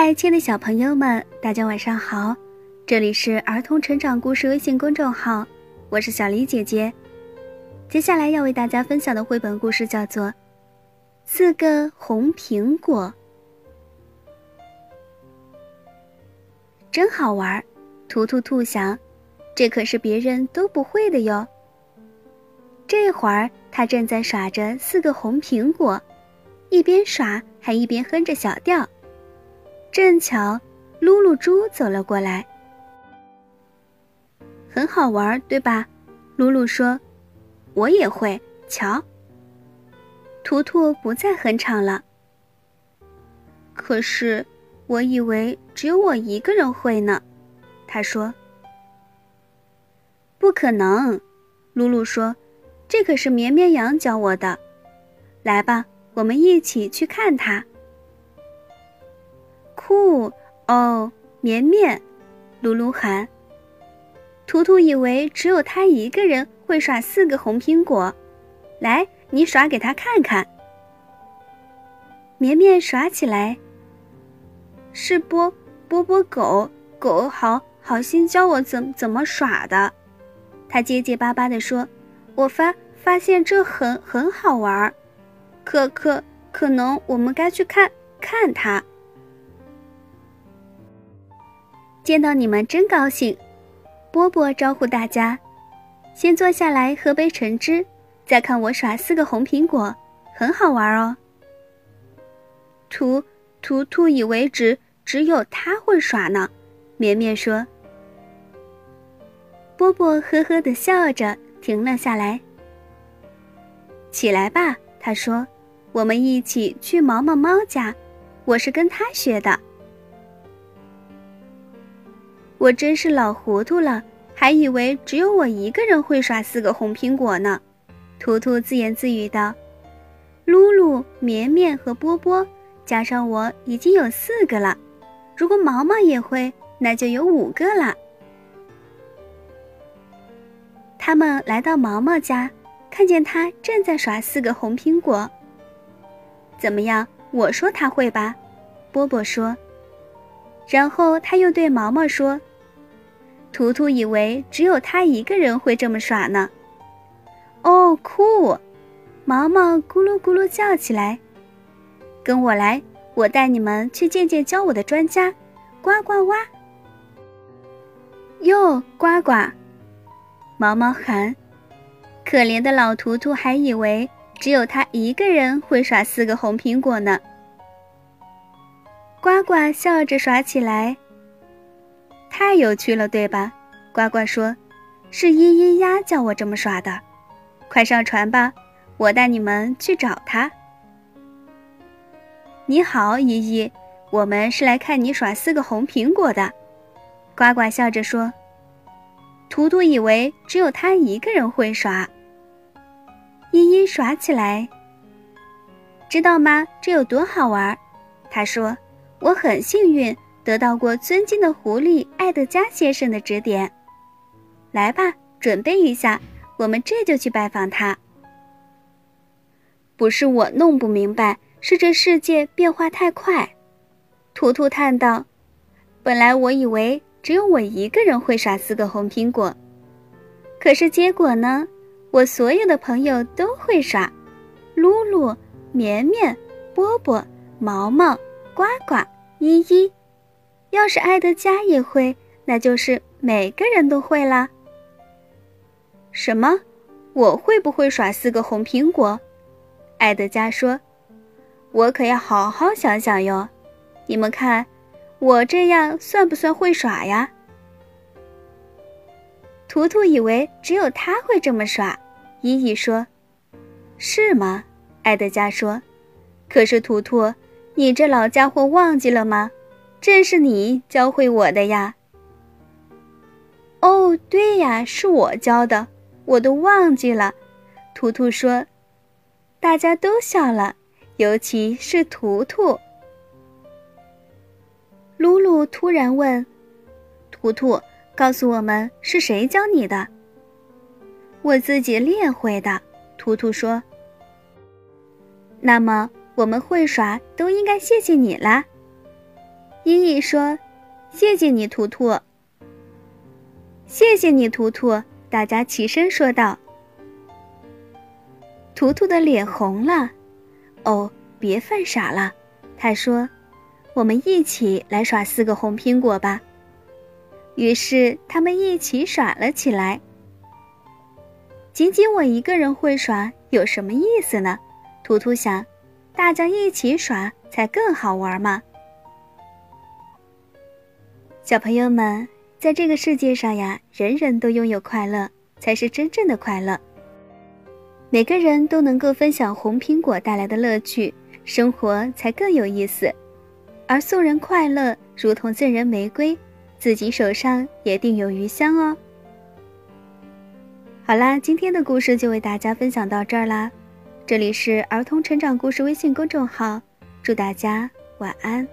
嗨，亲爱的小朋友们，大家晚上好！这里是儿童成长故事微信公众号，我是小黎姐姐。接下来要为大家分享的绘本故事叫做《四个红苹果》，真好玩！图图兔想，这可是别人都不会的哟。这会儿，他正在耍着四个红苹果，一边耍还一边哼着小调。正巧，露露猪走了过来。很好玩，对吧？露露说：“我也会。”瞧，图图不再哼唱了。可是，我以为只有我一个人会呢。他说：“不可能。”露露说：“这可是绵绵羊教我的。来吧，我们一起去看它。”酷哦，绵绵，噜噜喊。图图以为只有他一个人会耍四个红苹果，来，你耍给他看看。绵绵耍起来。是波波波狗狗好好心教我怎怎么耍的，他结结巴巴地说：“我发发现这很很好玩，可可可能我们该去看看他。”见到你们真高兴，波波招呼大家：“先坐下来喝杯橙汁，再看我耍四个红苹果，很好玩哦。”图图图以为只只有他会耍呢，绵绵说。波波呵呵的笑着停了下来。起来吧，他说：“我们一起去毛毛猫家，我是跟他学的。”我真是老糊涂了，还以为只有我一个人会耍四个红苹果呢。图图自言自语道：“露露、绵绵和波波，加上我已经有四个了。如果毛毛也会，那就有五个了。”他们来到毛毛家，看见他正在耍四个红苹果。怎么样？我说他会吧？波波说。然后他又对毛毛说。图图以为只有他一个人会这么耍呢。哦，酷！毛毛咕噜咕噜叫起来：“跟我来，我带你们去见见教我的专家，呱呱呱！”哟，呱呱！毛毛喊。可怜的老图图还以为只有他一个人会耍四个红苹果呢。呱呱笑着耍起来。太有趣了，对吧？呱呱说：“是咿咿呀叫我这么耍的，快上船吧，我带你们去找他。”你好，依依，我们是来看你耍四个红苹果的。呱呱笑着说：“图图以为只有他一个人会耍。”依依耍起来，知道吗？这有多好玩？他说：“我很幸运。”得到过尊敬的狐狸艾德加先生的指点，来吧，准备一下，我们这就去拜访他。不是我弄不明白，是这世界变化太快。图图叹道：“本来我以为只有我一个人会耍四个红苹果，可是结果呢？我所有的朋友都会耍，露露、绵绵、波波、毛毛、呱呱、依依。”要是埃德加也会，那就是每个人都会啦。什么？我会不会耍四个红苹果？埃德加说：“我可要好好想想哟。你们看，我这样算不算会耍呀？”图图以为只有他会这么耍，依依说：“是吗？”埃德加说：“可是图图，你这老家伙忘记了吗？”这是你教会我的呀！哦，对呀，是我教的，我都忘记了。图图说，大家都笑了，尤其是图图。露露突然问：“图图，告诉我们是谁教你的？”我自己练会的。图图说：“那么我们会耍，都应该谢谢你啦。”依依说：“谢谢你，图图。”谢谢你，图图。大家齐声说道。图图的脸红了。哦，别犯傻了，他说：“我们一起来耍四个红苹果吧。”于是他们一起耍了起来。仅仅我一个人会耍有什么意思呢？图图想，大家一起耍才更好玩嘛。小朋友们，在这个世界上呀，人人都拥有快乐，才是真正的快乐。每个人都能够分享红苹果带来的乐趣，生活才更有意思。而送人快乐，如同赠人玫瑰，自己手上也定有余香哦。好啦，今天的故事就为大家分享到这儿啦。这里是儿童成长故事微信公众号，祝大家晚安。